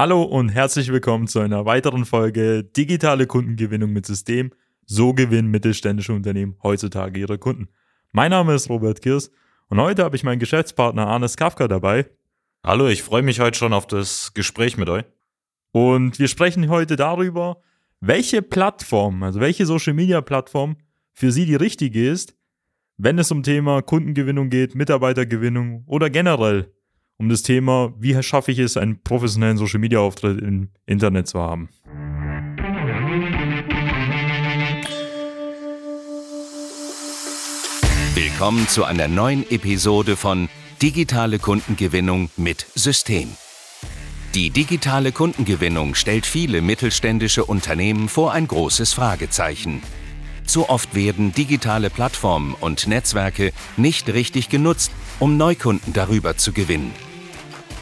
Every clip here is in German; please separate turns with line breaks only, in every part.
Hallo und herzlich willkommen zu einer weiteren Folge Digitale Kundengewinnung mit System. So gewinnen mittelständische Unternehmen heutzutage ihre Kunden. Mein Name ist Robert Kirs und heute habe ich meinen Geschäftspartner Arnes Kafka dabei.
Hallo, ich freue mich heute schon auf das Gespräch mit euch.
Und wir sprechen heute darüber, welche Plattform, also welche Social Media Plattform für Sie die richtige ist, wenn es um Thema Kundengewinnung geht, Mitarbeitergewinnung oder generell um das Thema, wie schaffe ich es, einen professionellen Social Media Auftritt im Internet zu haben.
Willkommen zu einer neuen Episode von Digitale Kundengewinnung mit System. Die digitale Kundengewinnung stellt viele mittelständische Unternehmen vor ein großes Fragezeichen. Zu oft werden digitale Plattformen und Netzwerke nicht richtig genutzt, um Neukunden darüber zu gewinnen.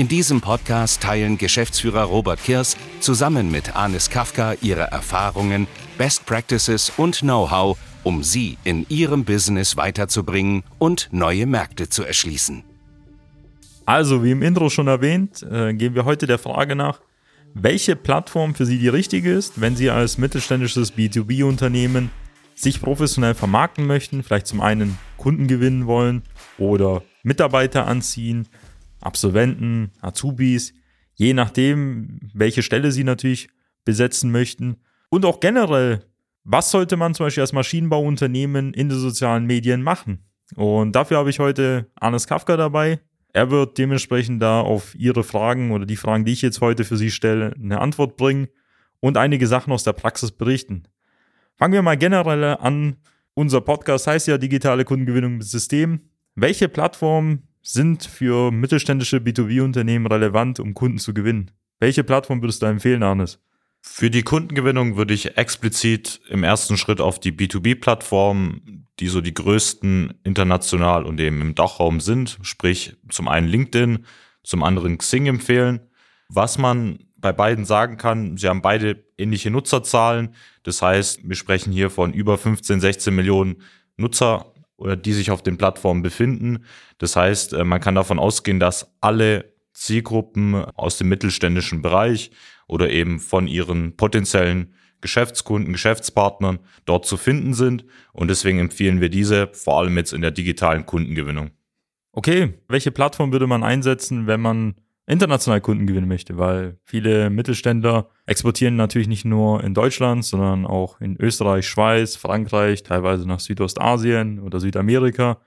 In diesem Podcast teilen Geschäftsführer Robert Kirs zusammen mit Anis Kafka ihre Erfahrungen, Best Practices und Know-how, um sie in ihrem Business weiterzubringen und neue Märkte zu erschließen.
Also, wie im Intro schon erwähnt, äh, gehen wir heute der Frage nach, welche Plattform für Sie die richtige ist, wenn Sie als mittelständisches B2B-Unternehmen sich professionell vermarkten möchten, vielleicht zum einen Kunden gewinnen wollen oder Mitarbeiter anziehen, Absolventen, Azubis, je nachdem, welche Stelle Sie natürlich besetzen möchten. Und auch generell, was sollte man zum Beispiel als Maschinenbauunternehmen in den sozialen Medien machen? Und dafür habe ich heute Arnes Kafka dabei. Er wird dementsprechend da auf Ihre Fragen oder die Fragen, die ich jetzt heute für Sie stelle, eine Antwort bringen und einige Sachen aus der Praxis berichten. Fangen wir mal generell an. Unser Podcast heißt ja digitale Kundengewinnung mit System. Welche Plattformen sind für mittelständische B2B-Unternehmen relevant, um Kunden zu gewinnen? Welche Plattform würdest du empfehlen, Arnes?
Für die Kundengewinnung würde ich explizit im ersten Schritt auf die B2B-Plattformen, die so die größten international und eben im Dachraum sind, sprich zum einen LinkedIn, zum anderen Xing empfehlen. Was man bei beiden sagen kann, sie haben beide ähnliche Nutzerzahlen. Das heißt, wir sprechen hier von über 15, 16 Millionen Nutzer oder die sich auf den Plattformen befinden. Das heißt, äh, man kann davon ausgehen, dass alle Zielgruppen aus dem mittelständischen Bereich oder eben von ihren potenziellen Geschäftskunden, Geschäftspartnern dort zu finden sind. Und deswegen empfehlen wir diese vor allem jetzt in der digitalen Kundengewinnung.
Okay, welche Plattform würde man einsetzen, wenn man international Kunden gewinnen möchte? Weil viele Mittelständler exportieren natürlich nicht nur in Deutschland, sondern auch in Österreich, Schweiz, Frankreich, teilweise nach Südostasien oder Südamerika.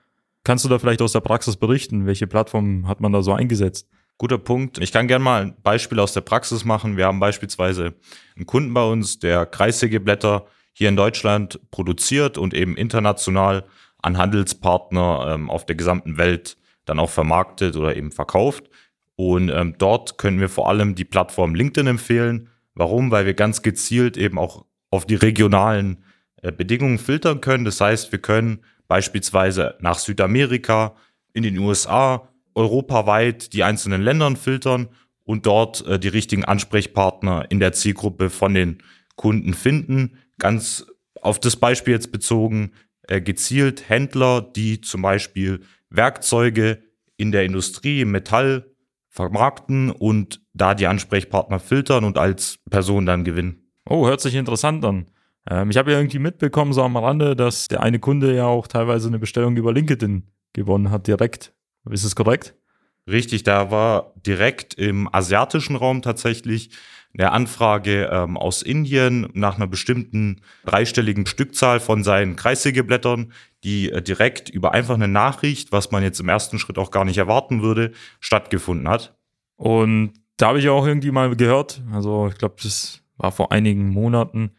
Kannst du da vielleicht aus der Praxis berichten? Welche Plattform hat man da so eingesetzt?
Guter Punkt. Ich kann gerne mal ein Beispiel aus der Praxis machen. Wir haben beispielsweise einen Kunden bei uns, der Kreissägeblätter hier in Deutschland produziert und eben international an Handelspartner ähm, auf der gesamten Welt dann auch vermarktet oder eben verkauft. Und ähm, dort können wir vor allem die Plattform LinkedIn empfehlen. Warum? Weil wir ganz gezielt eben auch auf die regionalen äh, Bedingungen filtern können. Das heißt, wir können beispielsweise nach Südamerika, in den USA europaweit die einzelnen Ländern filtern und dort äh, die richtigen Ansprechpartner in der Zielgruppe von den Kunden finden. Ganz auf das Beispiel jetzt bezogen, äh, gezielt Händler, die zum Beispiel Werkzeuge in der Industrie, im Metall vermarkten und da die Ansprechpartner filtern und als Person dann gewinnen.
Oh, hört sich interessant an. Ähm, ich habe ja irgendwie mitbekommen, so am Rande, dass der eine Kunde ja auch teilweise eine Bestellung über LinkedIn gewonnen hat, direkt. Ist es korrekt?
Richtig, da war direkt im asiatischen Raum tatsächlich eine Anfrage ähm, aus Indien nach einer bestimmten dreistelligen Stückzahl von seinen Kreissägeblättern, die äh, direkt über einfach eine Nachricht, was man jetzt im ersten Schritt auch gar nicht erwarten würde, stattgefunden hat.
Und da habe ich auch irgendwie mal gehört, also ich glaube, das war vor einigen Monaten,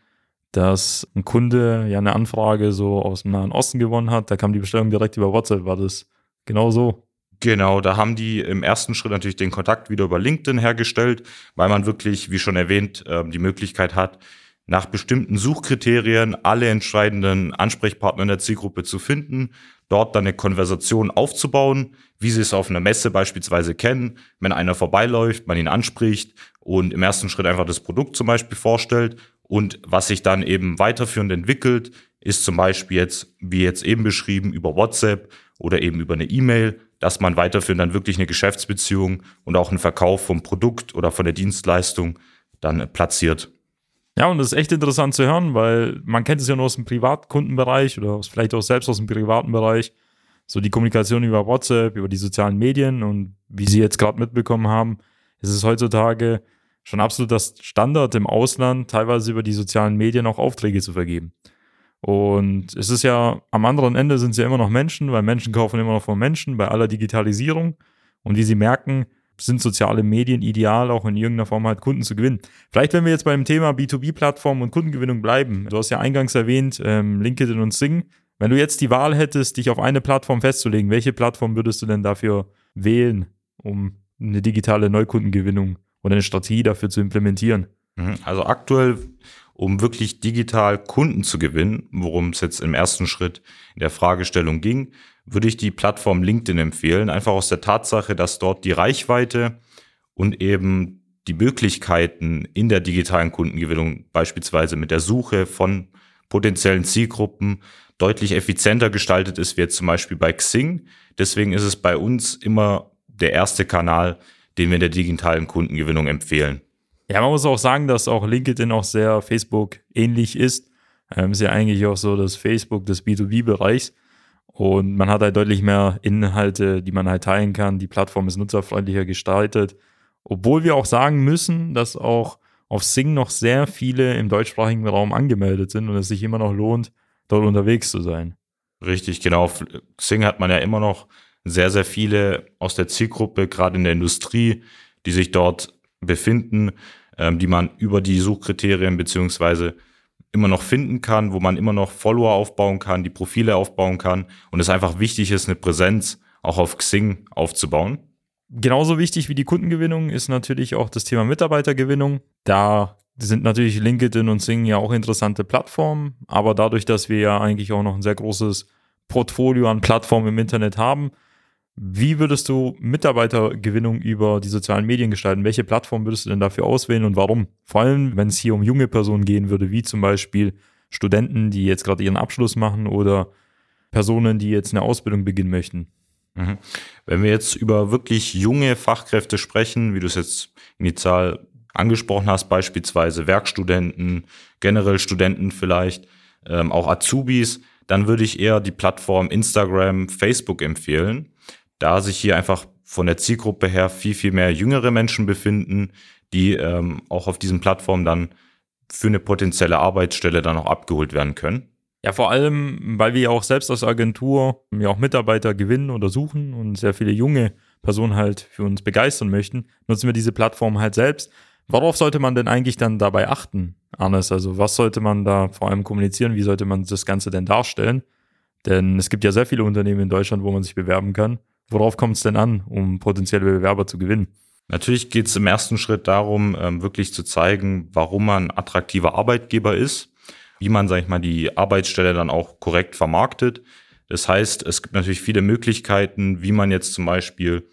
dass ein Kunde ja eine Anfrage so aus dem Nahen Osten gewonnen hat. Da kam die Bestellung direkt über WhatsApp. War das genau so?
Genau, da haben die im ersten Schritt natürlich den Kontakt wieder über LinkedIn hergestellt, weil man wirklich, wie schon erwähnt, ähm, die Möglichkeit hat, nach bestimmten Suchkriterien alle entscheidenden Ansprechpartner in der Zielgruppe zu finden, dort dann eine Konversation aufzubauen, wie Sie es auf einer Messe beispielsweise kennen, wenn einer vorbeiläuft, man ihn anspricht und im ersten Schritt einfach das Produkt zum Beispiel vorstellt und was sich dann eben weiterführend entwickelt, ist zum Beispiel jetzt, wie jetzt eben beschrieben, über WhatsApp oder eben über eine E-Mail, dass man weiterführend dann wirklich eine Geschäftsbeziehung und auch einen Verkauf vom Produkt oder von der Dienstleistung dann platziert.
Ja, und das ist echt interessant zu hören, weil man kennt es ja nur aus dem Privatkundenbereich oder vielleicht auch selbst aus dem privaten Bereich. So die Kommunikation über WhatsApp, über die sozialen Medien und wie Sie jetzt gerade mitbekommen haben, ist es heutzutage schon absolut das Standard im Ausland, teilweise über die sozialen Medien auch Aufträge zu vergeben. Und es ist ja, am anderen Ende sind es ja immer noch Menschen, weil Menschen kaufen immer noch von Menschen bei aller Digitalisierung. Und wie sie merken, sind soziale Medien ideal, auch in irgendeiner Form halt Kunden zu gewinnen. Vielleicht, wenn wir jetzt beim Thema B2B-Plattform und Kundengewinnung bleiben. Du hast ja eingangs erwähnt, ähm, LinkedIn und Sing. Wenn du jetzt die Wahl hättest, dich auf eine Plattform festzulegen, welche Plattform würdest du denn dafür wählen, um eine digitale Neukundengewinnung oder eine Strategie dafür zu implementieren?
Mhm. Also aktuell, um wirklich digital Kunden zu gewinnen, worum es jetzt im ersten Schritt in der Fragestellung ging, würde ich die Plattform LinkedIn empfehlen, einfach aus der Tatsache, dass dort die Reichweite und eben die Möglichkeiten in der digitalen Kundengewinnung, beispielsweise mit der Suche von potenziellen Zielgruppen, deutlich effizienter gestaltet ist, wie jetzt zum Beispiel bei Xing. Deswegen ist es bei uns immer der erste Kanal, den wir in der digitalen Kundengewinnung empfehlen.
Ja, man muss auch sagen, dass auch LinkedIn auch sehr Facebook ähnlich ist. Ähm, ist ja eigentlich auch so das Facebook des B2B-Bereichs. Und man hat halt deutlich mehr Inhalte, die man halt teilen kann. Die Plattform ist nutzerfreundlicher gestaltet. Obwohl wir auch sagen müssen, dass auch auf Sing noch sehr viele im deutschsprachigen Raum angemeldet sind und es sich immer noch lohnt, dort unterwegs zu sein.
Richtig, genau. Auf Sing hat man ja immer noch sehr, sehr viele aus der Zielgruppe, gerade in der Industrie, die sich dort befinden, ähm, die man über die Suchkriterien beziehungsweise immer noch finden kann, wo man immer noch Follower aufbauen kann, die Profile aufbauen kann und es einfach wichtig ist, eine Präsenz auch auf Xing aufzubauen.
Genauso wichtig wie die Kundengewinnung ist natürlich auch das Thema Mitarbeitergewinnung. Da sind natürlich LinkedIn und Xing ja auch interessante Plattformen, aber dadurch, dass wir ja eigentlich auch noch ein sehr großes Portfolio an Plattformen im Internet haben, wie würdest du Mitarbeitergewinnung über die sozialen Medien gestalten? Welche Plattform würdest du denn dafür auswählen und warum? Vor allem, wenn es hier um junge Personen gehen würde, wie zum Beispiel Studenten, die jetzt gerade ihren Abschluss machen oder Personen, die jetzt eine Ausbildung beginnen möchten.
Mhm. Wenn wir jetzt über wirklich junge Fachkräfte sprechen, wie du es jetzt initial angesprochen hast, beispielsweise Werkstudenten, generell Studenten vielleicht, ähm, auch Azubis, dann würde ich eher die Plattform Instagram, Facebook empfehlen da sich hier einfach von der Zielgruppe her viel, viel mehr jüngere Menschen befinden, die ähm, auch auf diesen Plattformen dann für eine potenzielle Arbeitsstelle dann auch abgeholt werden können.
Ja, vor allem, weil wir ja auch selbst als Agentur ja auch Mitarbeiter gewinnen oder suchen und sehr viele junge Personen halt für uns begeistern möchten, nutzen wir diese Plattform halt selbst. Worauf sollte man denn eigentlich dann dabei achten, Arnes? Also was sollte man da vor allem kommunizieren? Wie sollte man das Ganze denn darstellen? Denn es gibt ja sehr viele Unternehmen in Deutschland, wo man sich bewerben kann. Worauf kommt es denn an, um potenzielle Bewerber zu gewinnen?
Natürlich geht es im ersten Schritt darum, ähm, wirklich zu zeigen, warum man attraktiver Arbeitgeber ist, wie man, sag ich mal, die Arbeitsstelle dann auch korrekt vermarktet. Das heißt, es gibt natürlich viele Möglichkeiten, wie man jetzt zum Beispiel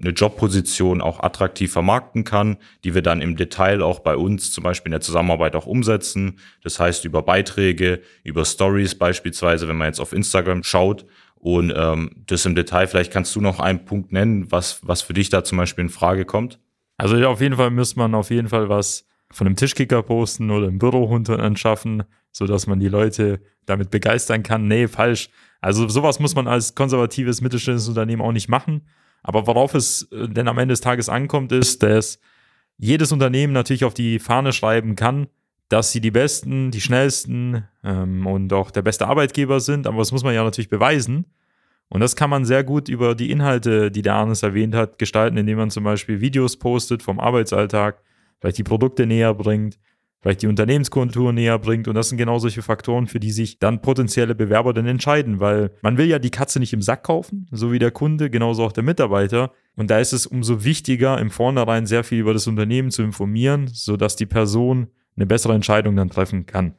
eine Jobposition auch attraktiv vermarkten kann, die wir dann im Detail auch bei uns zum Beispiel in der Zusammenarbeit auch umsetzen. Das heißt über Beiträge, über Stories beispielsweise, wenn man jetzt auf Instagram schaut, und ähm, das im Detail, vielleicht kannst du noch einen Punkt nennen, was, was für dich da zum Beispiel in Frage kommt.
Also ja, auf jeden Fall müsste man auf jeden Fall was von einem Tischkicker posten oder im Büro anschaffen, sodass man die Leute damit begeistern kann. Nee, falsch. Also sowas muss man als konservatives mittelständisches Unternehmen auch nicht machen. Aber worauf es äh, denn am Ende des Tages ankommt, ist, dass jedes Unternehmen natürlich auf die Fahne schreiben kann, dass sie die Besten, die Schnellsten ähm, und auch der beste Arbeitgeber sind. Aber das muss man ja natürlich beweisen. Und das kann man sehr gut über die Inhalte, die der Arnes erwähnt hat, gestalten, indem man zum Beispiel Videos postet vom Arbeitsalltag, vielleicht die Produkte näher bringt, vielleicht die Unternehmenskultur näher bringt. Und das sind genau solche Faktoren, für die sich dann potenzielle Bewerber dann entscheiden, weil man will ja die Katze nicht im Sack kaufen, so wie der Kunde, genauso auch der Mitarbeiter. Und da ist es umso wichtiger, im Vornherein sehr viel über das Unternehmen zu informieren, sodass die Person eine bessere Entscheidung dann treffen kann.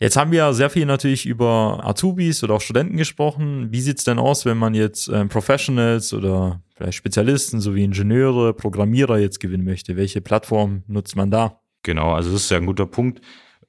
Jetzt haben wir sehr viel natürlich über Azubis oder auch Studenten gesprochen. Wie sieht's denn aus, wenn man jetzt ähm, Professionals oder vielleicht Spezialisten sowie Ingenieure, Programmierer jetzt gewinnen möchte? Welche Plattform nutzt man da?
Genau, also das ist ja ein guter Punkt.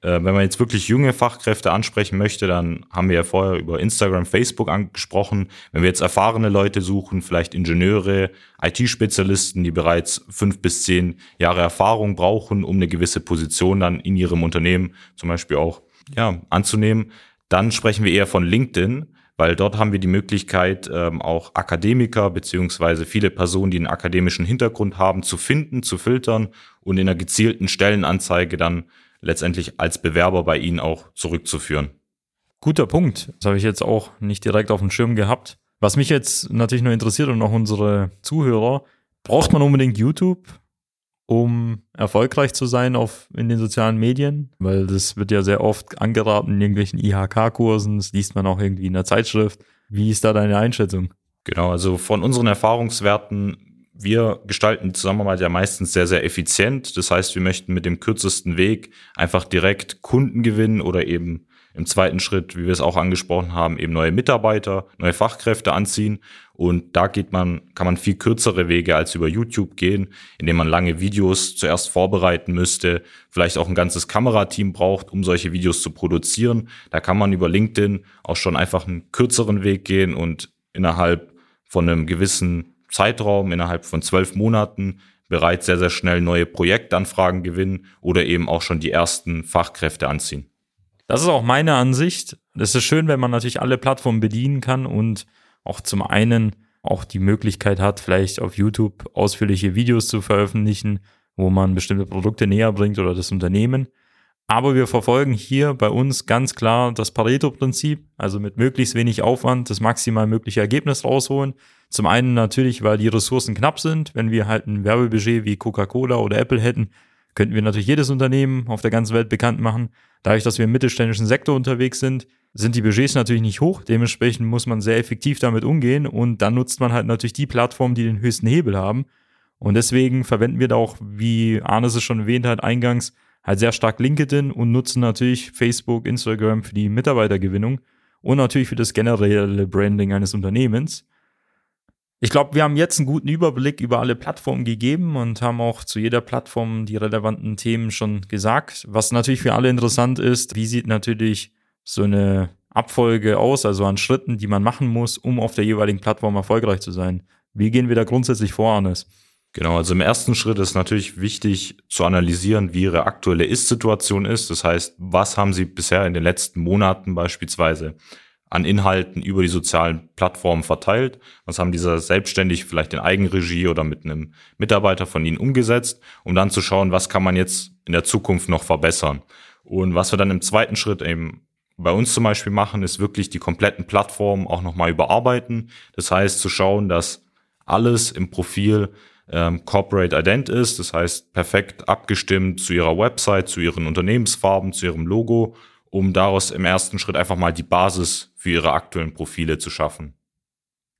Äh, wenn man jetzt wirklich junge Fachkräfte ansprechen möchte, dann haben wir ja vorher über Instagram, Facebook angesprochen. Wenn wir jetzt erfahrene Leute suchen, vielleicht Ingenieure, IT-Spezialisten, die bereits fünf bis zehn Jahre Erfahrung brauchen, um eine gewisse Position dann in ihrem Unternehmen zum Beispiel auch ja, anzunehmen, dann sprechen wir eher von LinkedIn, weil dort haben wir die Möglichkeit, ähm, auch Akademiker beziehungsweise viele Personen, die einen akademischen Hintergrund haben, zu finden, zu filtern und in einer gezielten Stellenanzeige dann letztendlich als Bewerber bei Ihnen auch zurückzuführen.
Guter Punkt. Das habe ich jetzt auch nicht direkt auf dem Schirm gehabt. Was mich jetzt natürlich nur interessiert und auch unsere Zuhörer, braucht man unbedingt YouTube? um erfolgreich zu sein auf, in den sozialen Medien, weil das wird ja sehr oft angeraten in irgendwelchen IHK-Kursen, das liest man auch irgendwie in der Zeitschrift. Wie ist da deine Einschätzung?
Genau, also von unseren Erfahrungswerten, wir gestalten die Zusammenarbeit ja meistens sehr, sehr effizient. Das heißt, wir möchten mit dem kürzesten Weg einfach direkt Kunden gewinnen oder eben im zweiten Schritt, wie wir es auch angesprochen haben, eben neue Mitarbeiter, neue Fachkräfte anziehen. Und da geht man, kann man viel kürzere Wege als über YouTube gehen, indem man lange Videos zuerst vorbereiten müsste, vielleicht auch ein ganzes Kamerateam braucht, um solche Videos zu produzieren. Da kann man über LinkedIn auch schon einfach einen kürzeren Weg gehen und innerhalb von einem gewissen Zeitraum, innerhalb von zwölf Monaten bereits sehr, sehr schnell neue Projektanfragen gewinnen oder eben auch schon die ersten Fachkräfte anziehen.
Das ist auch meine Ansicht. Es ist schön, wenn man natürlich alle Plattformen bedienen kann und auch zum einen auch die Möglichkeit hat, vielleicht auf YouTube ausführliche Videos zu veröffentlichen, wo man bestimmte Produkte näher bringt oder das Unternehmen. Aber wir verfolgen hier bei uns ganz klar das Pareto-Prinzip, also mit möglichst wenig Aufwand das maximal mögliche Ergebnis rausholen. Zum einen natürlich, weil die Ressourcen knapp sind. Wenn wir halt ein Werbebudget wie Coca-Cola oder Apple hätten, könnten wir natürlich jedes Unternehmen auf der ganzen Welt bekannt machen. Dadurch, dass wir im mittelständischen Sektor unterwegs sind, sind die Budgets natürlich nicht hoch. Dementsprechend muss man sehr effektiv damit umgehen und dann nutzt man halt natürlich die Plattformen, die den höchsten Hebel haben. Und deswegen verwenden wir da auch, wie Arnes es schon erwähnt hat, eingangs halt sehr stark LinkedIn und nutzen natürlich Facebook, Instagram für die Mitarbeitergewinnung und natürlich für das generelle Branding eines Unternehmens. Ich glaube, wir haben jetzt einen guten Überblick über alle Plattformen gegeben und haben auch zu jeder Plattform die relevanten Themen schon gesagt. Was natürlich für alle interessant ist, wie sieht natürlich so eine Abfolge aus, also an Schritten, die man machen muss, um auf der jeweiligen Plattform erfolgreich zu sein. Wie gehen wir da grundsätzlich vor, Arnes?
Genau, also im ersten Schritt ist natürlich wichtig zu analysieren, wie Ihre aktuelle Ist-Situation ist. Das heißt, was haben Sie bisher in den letzten Monaten beispielsweise an Inhalten über die sozialen Plattformen verteilt. Was haben diese selbstständig vielleicht in Eigenregie oder mit einem Mitarbeiter von Ihnen umgesetzt, um dann zu schauen, was kann man jetzt in der Zukunft noch verbessern. Und was wir dann im zweiten Schritt eben bei uns zum Beispiel machen, ist wirklich die kompletten Plattformen auch nochmal überarbeiten. Das heißt zu schauen, dass alles im Profil ähm, Corporate Ident ist, das heißt perfekt abgestimmt zu Ihrer Website, zu Ihren Unternehmensfarben, zu Ihrem Logo um daraus im ersten Schritt einfach mal die Basis für ihre aktuellen Profile zu schaffen.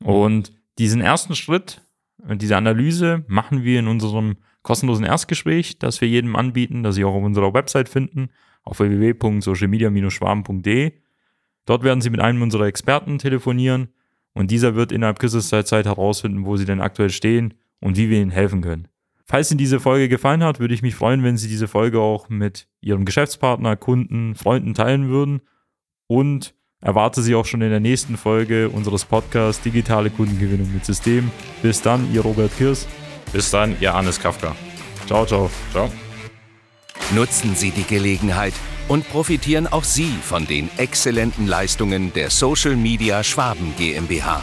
Und diesen ersten Schritt, diese Analyse machen wir in unserem kostenlosen Erstgespräch, das wir jedem anbieten, das Sie auch auf unserer Website finden, auf www.socialmedia-schwaben.de. Dort werden Sie mit einem unserer Experten telefonieren und dieser wird innerhalb kürzester Zeit herausfinden, wo Sie denn aktuell stehen und wie wir Ihnen helfen können. Falls Ihnen diese Folge gefallen hat, würde ich mich freuen, wenn Sie diese Folge auch mit Ihrem Geschäftspartner, Kunden, Freunden teilen würden und erwarte Sie auch schon in der nächsten Folge unseres Podcasts Digitale Kundengewinnung mit System. Bis dann, Ihr Robert Kirs.
Bis dann, Ihr Hannes Kafka.
Ciao, ciao. Ciao.
Nutzen Sie die Gelegenheit und profitieren auch Sie von den exzellenten Leistungen der Social Media Schwaben GmbH.